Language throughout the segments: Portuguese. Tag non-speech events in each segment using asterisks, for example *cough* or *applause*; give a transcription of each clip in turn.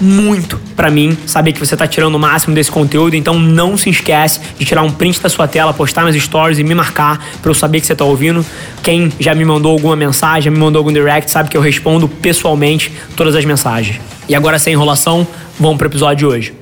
muito para mim saber que você está tirando o máximo desse conteúdo, então não se esquece de tirar um print da sua tela, postar nas stories e me marcar para eu saber que você está ouvindo. Quem já me mandou alguma mensagem, já me mandou algum direct, sabe que eu respondo pessoalmente todas as mensagens. E agora, sem enrolação, vamos para o episódio de hoje.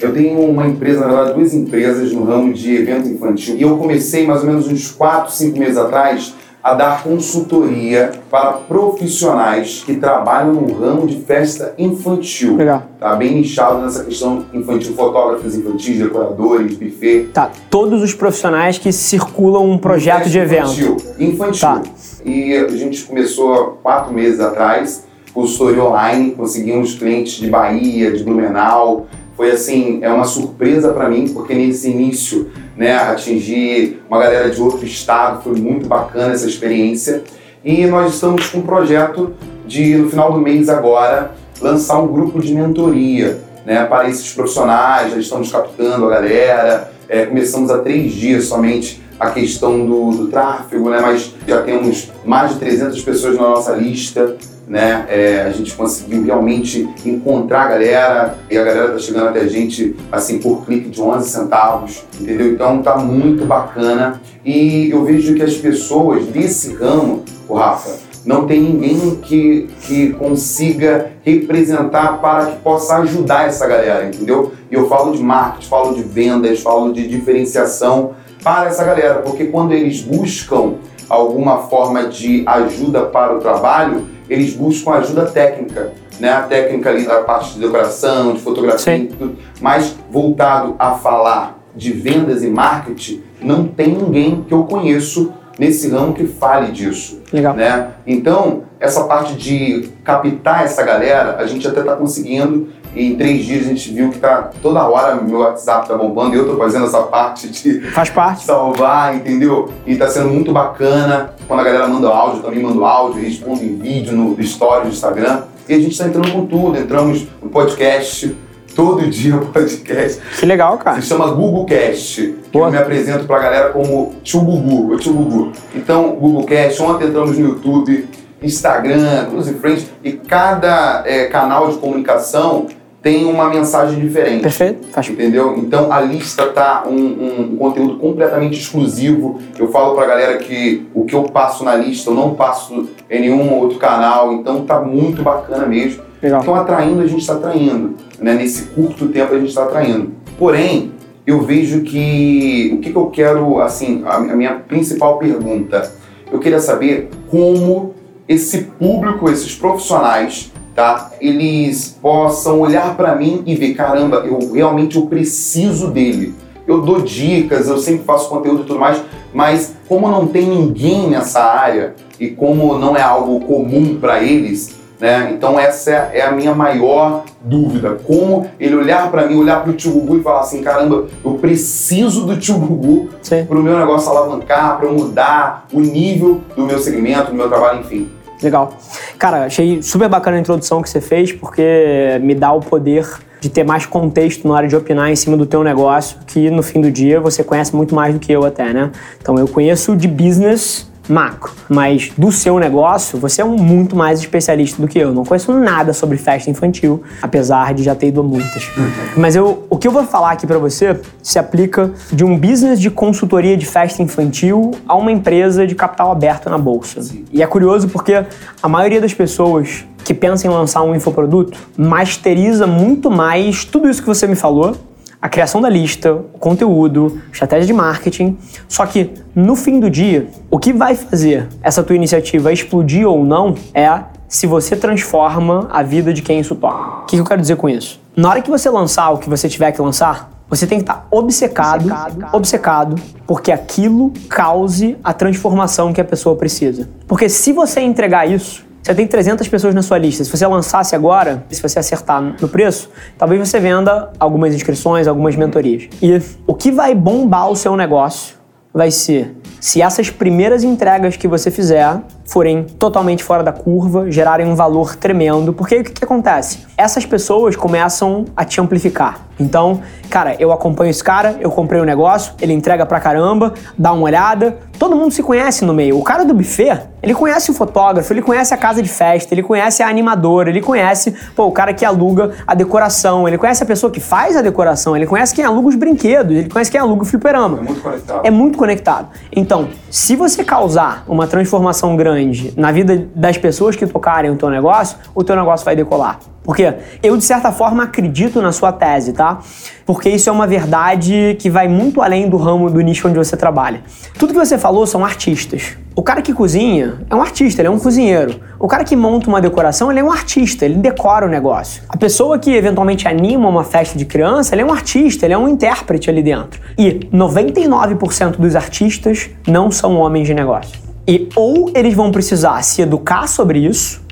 Eu tenho uma empresa, na verdade, duas empresas no ramo de evento infantil. E eu comecei mais ou menos uns 4, 5 meses atrás a dar consultoria para profissionais que trabalham no ramo de festa infantil. Legal. Tá bem nichado nessa questão infantil, fotógrafos infantis, decoradores, buffet. Tá, todos os profissionais que circulam um projeto de evento. Infantil. Infantil. Tá. E a gente começou quatro meses atrás, consultoria online, conseguimos clientes de Bahia, de Blumenau. Foi assim, é uma surpresa para mim, porque nesse início, né, atingir uma galera de outro estado, foi muito bacana essa experiência. E nós estamos com um projeto de, no final do mês agora, lançar um grupo de mentoria né, para esses profissionais, já estamos captando a galera, é, começamos há três dias somente a questão do, do tráfego, né, mas já temos mais de 300 pessoas na nossa lista, né? É, a gente conseguiu realmente encontrar a galera e a galera tá chegando até a gente assim por clique de 11 centavos, entendeu? Então tá muito bacana e eu vejo que as pessoas desse ramo, o Rafa, não tem ninguém que, que consiga representar para que possa ajudar essa galera, entendeu? E eu falo de marketing, falo de vendas, falo de diferenciação para essa galera, porque quando eles buscam alguma forma de ajuda para o trabalho, eles buscam ajuda técnica, né? A técnica ali da parte de decoração, de fotografia, Sim. tudo, mas voltado a falar de vendas e marketing, não tem ninguém que eu conheço nesse ramo que fale disso. Legal. Né? Então, essa parte de captar essa galera, a gente até está conseguindo. E em três dias a gente viu que tá toda hora meu WhatsApp tá bombando e eu tô fazendo essa parte de Faz parte. salvar, entendeu? E tá sendo muito bacana. Quando a galera manda áudio, também mando áudio, respondo em vídeo no story do Instagram. E a gente tá entrando com tudo. Entramos no podcast, todo dia o podcast. Que legal, cara. Se chama GoogleCast, que eu me apresento pra galera como Tio Gugu, o Tio Gugu. Então, GoogleCast, ontem entramos no YouTube, Instagram, Cruz e Frente, e cada é, canal de comunicação tem uma mensagem diferente. Perfeito. Faz Entendeu? Então a lista tá um, um- um conteúdo completamente exclusivo. Eu falo pra galera que o que eu passo na lista eu não passo em nenhum outro canal, então tá muito bacana mesmo. Legal. Então atraindo a gente está atraindo, né? Nesse curto tempo a gente está atraindo. Porém, eu vejo que o que, que eu quero, assim, a, a minha principal pergunta, eu queria saber como esse público, esses profissionais, tá? Eles possam olhar para mim e ver, caramba, eu realmente eu preciso dele. Eu dou dicas, eu sempre faço conteúdo e tudo mais, mas como não tem ninguém nessa área e como não é algo comum para eles, né? Então essa é a minha maior dúvida. Como ele olhar para mim, olhar para o tio Gugu e falar assim, caramba, eu preciso do tio Gugu para o meu negócio alavancar, para mudar o nível do meu segmento, do meu trabalho, enfim. Legal. Cara, achei super bacana a introdução que você fez, porque me dá o poder de ter mais contexto na hora de opinar em cima do teu negócio, que no fim do dia você conhece muito mais do que eu até, né? Então eu conheço de business macro, mas do seu negócio você é um muito mais especialista do que eu. Não conheço nada sobre festa infantil, apesar de já ter ido a muitas. Mas eu, o que eu vou falar aqui pra você se aplica de um business de consultoria de festa infantil a uma empresa de capital aberto na bolsa. E é curioso porque a maioria das pessoas que pensam em lançar um infoproduto masteriza muito mais tudo isso que você me falou a criação da lista, o conteúdo, estratégia de marketing. Só que no fim do dia, o que vai fazer essa tua iniciativa explodir ou não é se você transforma a vida de quem isso toca. O que eu quero dizer com isso? Na hora que você lançar o que você tiver que lançar, você tem que estar obcecado, obcecado, porque aquilo cause a transformação que a pessoa precisa. Porque se você entregar isso, você tem 300 pessoas na sua lista. Se você lançasse agora, se você acertar no preço, talvez você venda algumas inscrições, algumas mentorias. E o que vai bombar o seu negócio vai ser se essas primeiras entregas que você fizer forem totalmente fora da curva, gerarem um valor tremendo, porque o que, que acontece? Essas pessoas começam a te amplificar. Então, cara, eu acompanho esse cara, eu comprei o um negócio, ele entrega pra caramba, dá uma olhada, todo mundo se conhece no meio. O cara do buffet, ele conhece o fotógrafo, ele conhece a casa de festa, ele conhece a animadora, ele conhece, pô, o cara que aluga a decoração, ele conhece a pessoa que faz a decoração, ele conhece quem aluga os brinquedos, ele conhece quem aluga o fliperama. É muito conectado. É muito conectado. Então, se você causar uma transformação grande na vida das pessoas que tocarem o teu negócio, o teu negócio vai decolar. Porque eu, de certa forma, acredito na sua tese, tá? Porque isso é uma verdade que vai muito além do ramo do nicho onde você trabalha. Tudo que você falou são artistas. O cara que cozinha é um artista, ele é um cozinheiro. O cara que monta uma decoração, ele é um artista, ele decora o negócio. A pessoa que eventualmente anima uma festa de criança, ele é um artista, ele é um intérprete ali dentro. E 99% dos artistas não são homens de negócio. E ou eles vão precisar se educar sobre isso,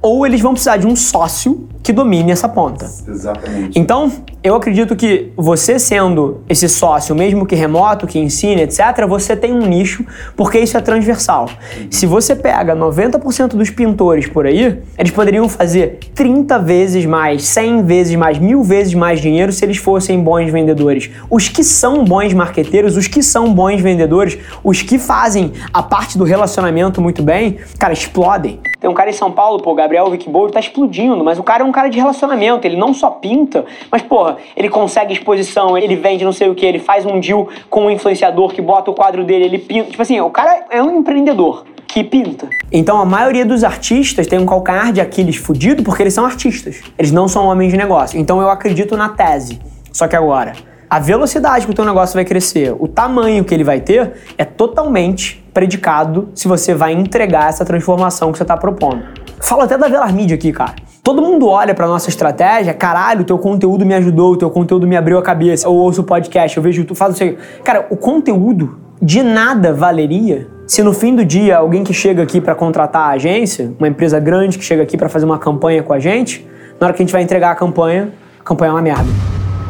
ou eles vão precisar de um sócio que domine essa ponta. Exatamente. Então, eu acredito que você sendo esse sócio, mesmo que remoto, que ensine, etc., você tem um nicho, porque isso é transversal. Se você pega 90% dos pintores por aí, eles poderiam fazer 30 vezes mais, 100 vezes mais, mil vezes mais dinheiro se eles fossem bons vendedores. Os que são bons marqueteiros, os que são bons vendedores, os que fazem a parte do relacionamento muito bem, cara, explodem. Tem um cara em São Paulo, pô, Gabriel Wickbold, tá explodindo, mas o cara é um cara de relacionamento, ele não só pinta, mas, porra, ele consegue exposição, ele vende não sei o que, ele faz um deal com um influenciador que bota o quadro dele, ele pinta. Tipo assim, o cara é um empreendedor que pinta. Então a maioria dos artistas tem um calcanhar de Aquiles fudido porque eles são artistas. Eles não são homens de negócio. Então eu acredito na tese. Só que agora, a velocidade que o teu negócio vai crescer, o tamanho que ele vai ter, é totalmente predicado se você vai entregar essa transformação que você está propondo. Falo até da Velar Media aqui, cara. Todo mundo olha pra nossa estratégia, caralho, o teu conteúdo me ajudou, o teu conteúdo me abriu a cabeça. Eu ouço podcast, eu vejo tu faz isso Cara, o conteúdo de nada valeria se no fim do dia alguém que chega aqui para contratar a agência, uma empresa grande que chega aqui para fazer uma campanha com a gente, na hora que a gente vai entregar a campanha, a campanha é uma merda.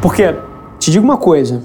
Porque, te digo uma coisa,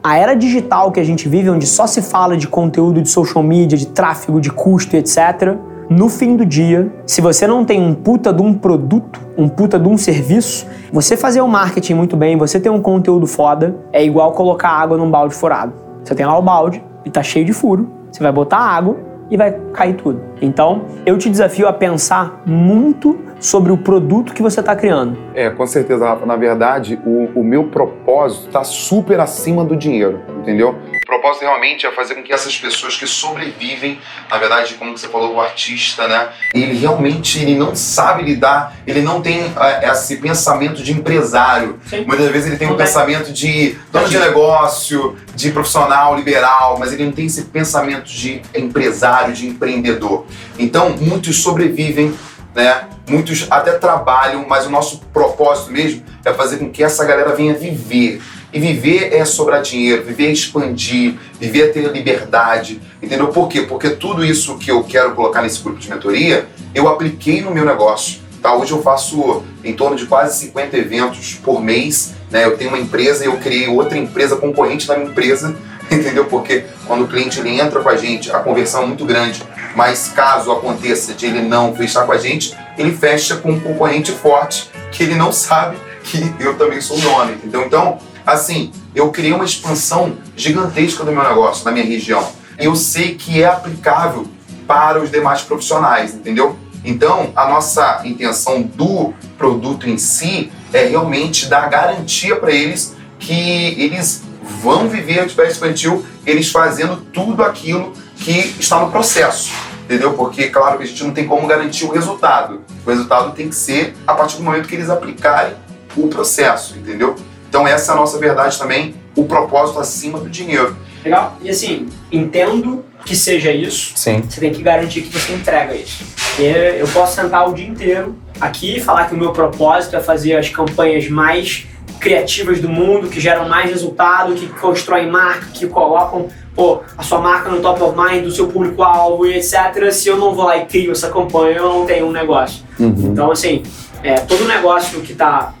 a era digital que a gente vive, onde só se fala de conteúdo de social media, de tráfego, de custo, etc., no fim do dia, se você não tem um puta de um produto, um puta de um serviço, você fazer o marketing muito bem, você ter um conteúdo foda, é igual colocar água num balde furado. Você tem lá o balde e tá cheio de furo, você vai botar água e vai cair tudo. Então, eu te desafio a pensar muito sobre o produto que você está criando. É, com certeza, Rafa. Na verdade, o, o meu propósito está super acima do dinheiro, entendeu? O propósito realmente é fazer com que essas pessoas que sobrevivem, na verdade, como você falou, o artista, né? Ele realmente ele não sabe lidar, ele não tem uh, esse pensamento de empresário. Sim. Muitas vezes ele tem não um pensamento de dono de negócio, de profissional liberal, mas ele não tem esse pensamento de empresário, de empreendedor. Então, muitos sobrevivem né? Muitos até trabalham, mas o nosso propósito mesmo é fazer com que essa galera venha viver. E viver é sobrar dinheiro, viver é expandir, viver é ter liberdade, entendeu? Por quê? Porque tudo isso que eu quero colocar nesse grupo de mentoria, eu apliquei no meu negócio. Tá? Hoje eu faço em torno de quase 50 eventos por mês. Né? Eu tenho uma empresa e eu criei outra empresa concorrente da minha empresa, *laughs* entendeu? Porque quando o cliente ele entra com a gente, a conversão é muito grande mas caso aconteça de ele não fechar com a gente, ele fecha com um concorrente forte que ele não sabe que eu também sou nome, entendeu? Então, assim, eu criei uma expansão gigantesca do meu negócio, na minha região. Eu sei que é aplicável para os demais profissionais, entendeu? Então, a nossa intenção do produto em si é realmente dar garantia para eles que eles vão viver a atividade infantil, eles fazendo tudo aquilo que está no processo. Entendeu? Porque, claro, que a gente não tem como garantir o resultado. O resultado tem que ser a partir do momento que eles aplicarem o processo, entendeu? Então, essa é a nossa verdade também, o propósito acima do dinheiro. Legal. E assim, entendo que seja isso. Sim. Você tem que garantir que você entrega isso. Porque eu posso sentar o dia inteiro aqui e falar que o meu propósito é fazer as campanhas mais criativas do mundo, que geram mais resultado, que constroem marca, que colocam pô, a sua marca no top of mind do seu público-alvo e etc. Se eu não vou lá e crio essa campanha, eu não tenho um negócio. Uhum. Então, assim, é, todo negócio que está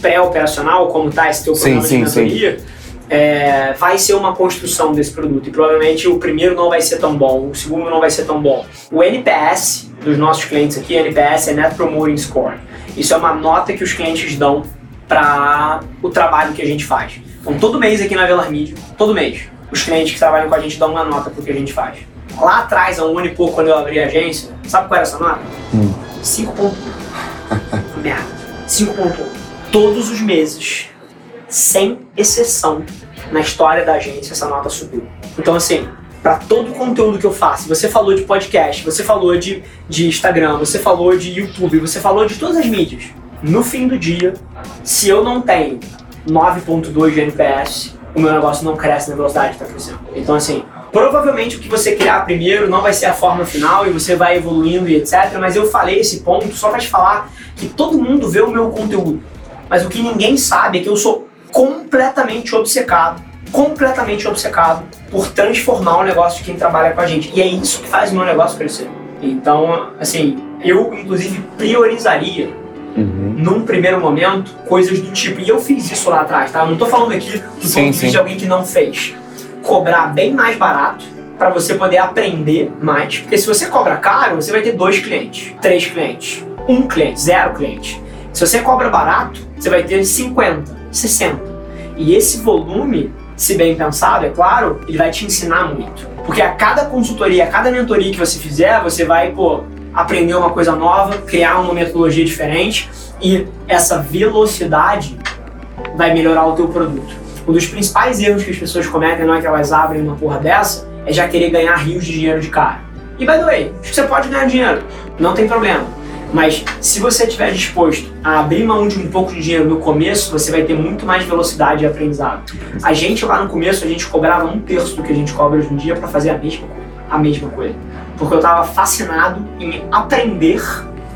pré-operacional, como está esse teu programa sim, de mentoria, é, vai ser uma construção desse produto. E provavelmente o primeiro não vai ser tão bom, o segundo não vai ser tão bom. O NPS dos nossos clientes aqui, NPS é Net Promoting Score. Isso é uma nota que os clientes dão para o trabalho que a gente faz. Então, todo mês aqui na Velar Media, todo mês, os clientes que trabalham com a gente dão uma nota pro que a gente faz. Lá atrás, há um ano e pouco, quando eu abri a agência, sabe qual era essa nota? Hum. 5.1. *laughs* Merda. 5.1. Todos os meses, sem exceção, na história da agência, essa nota subiu. Então, assim, para todo o conteúdo que eu faço, você falou de podcast, você falou de, de Instagram, você falou de YouTube, você falou de todas as mídias. No fim do dia, se eu não tenho 9.2 de NPS, o meu negócio não cresce na velocidade que está crescendo. Então, assim, provavelmente o que você criar primeiro não vai ser a forma final e você vai evoluindo e etc. Mas eu falei esse ponto só para te falar que todo mundo vê o meu conteúdo. Mas o que ninguém sabe é que eu sou completamente obcecado, completamente obcecado por transformar o negócio de quem trabalha com a gente. E é isso que faz o meu negócio crescer. Então, assim, eu inclusive priorizaria Uhum. Num primeiro momento, coisas do tipo. E eu fiz isso lá atrás, tá? Eu não tô falando aqui do sim, ponto vista de alguém que não fez. Cobrar bem mais barato para você poder aprender mais. Porque se você cobra caro, você vai ter dois clientes, três clientes, um cliente, zero cliente. Se você cobra barato, você vai ter 50, 60. E esse volume, se bem pensado, é claro, ele vai te ensinar muito. Porque a cada consultoria, a cada mentoria que você fizer, você vai, pô, aprender uma coisa nova, criar uma metodologia diferente e essa velocidade vai melhorar o teu produto. Um dos principais erros que as pessoas cometem não é que elas abrem uma porra dessa, é já querer ganhar rios de dinheiro de cara. E by the way, você pode ganhar dinheiro, não tem problema. Mas se você estiver disposto a abrir mão de um pouco de dinheiro no começo, você vai ter muito mais velocidade de aprendizado. A gente lá no começo, a gente cobrava um terço do que a gente cobra hoje em dia para fazer a mesma. A mesma coisa porque eu estava fascinado em aprender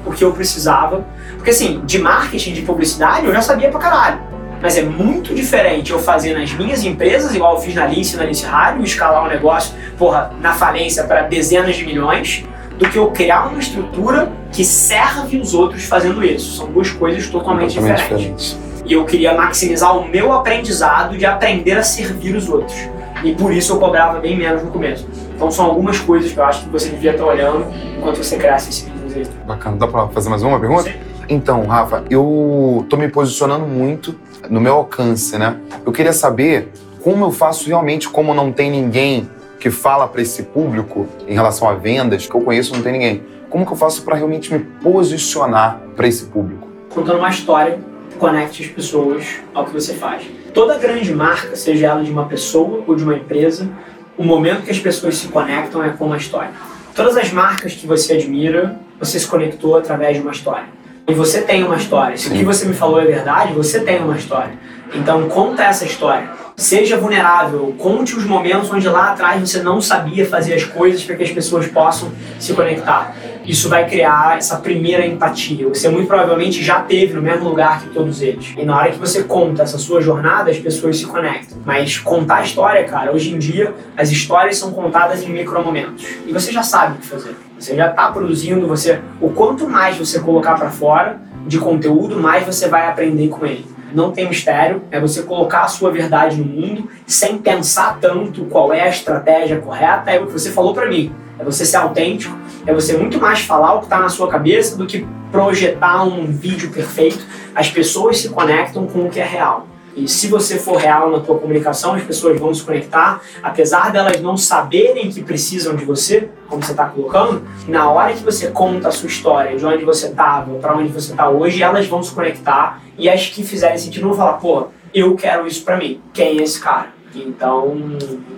o que eu precisava. Porque assim, de marketing, de publicidade, eu já sabia pra caralho. Mas é muito diferente eu fazer nas minhas empresas, igual eu fiz na Lince, na Lince Rádio, escalar um negócio, porra, na falência para dezenas de milhões, do que eu criar uma estrutura que serve os outros fazendo isso. São duas coisas totalmente, totalmente diferentes. diferentes. E eu queria maximizar o meu aprendizado de aprender a servir os outros. E por isso eu cobrava bem menos no começo. Então são algumas coisas que eu acho que você devia estar olhando enquanto você cresce esse aí. Bacana. Dá para fazer mais uma pergunta? Sim. Então, Rafa, eu tô me posicionando muito no meu alcance, né? Eu queria saber como eu faço realmente, como não tem ninguém que fala para esse público em relação a vendas, que eu conheço, não tem ninguém. Como que eu faço para realmente me posicionar para esse público? Contando uma história conecte as pessoas ao que você faz. Toda grande marca, seja ela de uma pessoa ou de uma empresa, o momento que as pessoas se conectam é com uma história. Todas as marcas que você admira, você se conectou através de uma história. E você tem uma história. Se o que você me falou é verdade, você tem uma história. Então conta essa história. Seja vulnerável, conte os momentos onde lá atrás você não sabia fazer as coisas para que as pessoas possam se conectar. Isso vai criar essa primeira empatia. Você muito provavelmente já teve no mesmo lugar que todos eles. E na hora que você conta essa sua jornada, as pessoas se conectam. Mas contar a história, cara, hoje em dia as histórias são contadas em micromomentos. E você já sabe o que fazer. Você já está produzindo, você o quanto mais você colocar para fora de conteúdo, mais você vai aprender com ele não tem mistério, é você colocar a sua verdade no mundo sem pensar tanto qual é a estratégia correta, é o que você falou para mim. É você ser autêntico, é você muito mais falar o que está na sua cabeça do que projetar um vídeo perfeito. As pessoas se conectam com o que é real. E se você for real na tua comunicação, as pessoas vão se conectar, apesar delas não saberem que precisam de você, como você está colocando, na hora que você conta a sua história, de onde você estava, para onde você está hoje, elas vão se conectar e as que fizerem sentido vão falar, pô, eu quero isso para mim. Quem é esse cara? Então,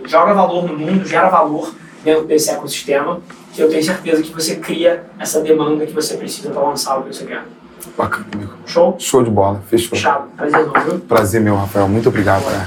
joga valor no mundo, gera valor dentro desse ecossistema, que eu tenho certeza que você cria essa demanda que você precisa para lançar o que você quer. Bacana, amigo. Show? Show de bola. Fechou. Fechado. Prazer, viu? Prazer meu, Rafael. Muito obrigado, cara.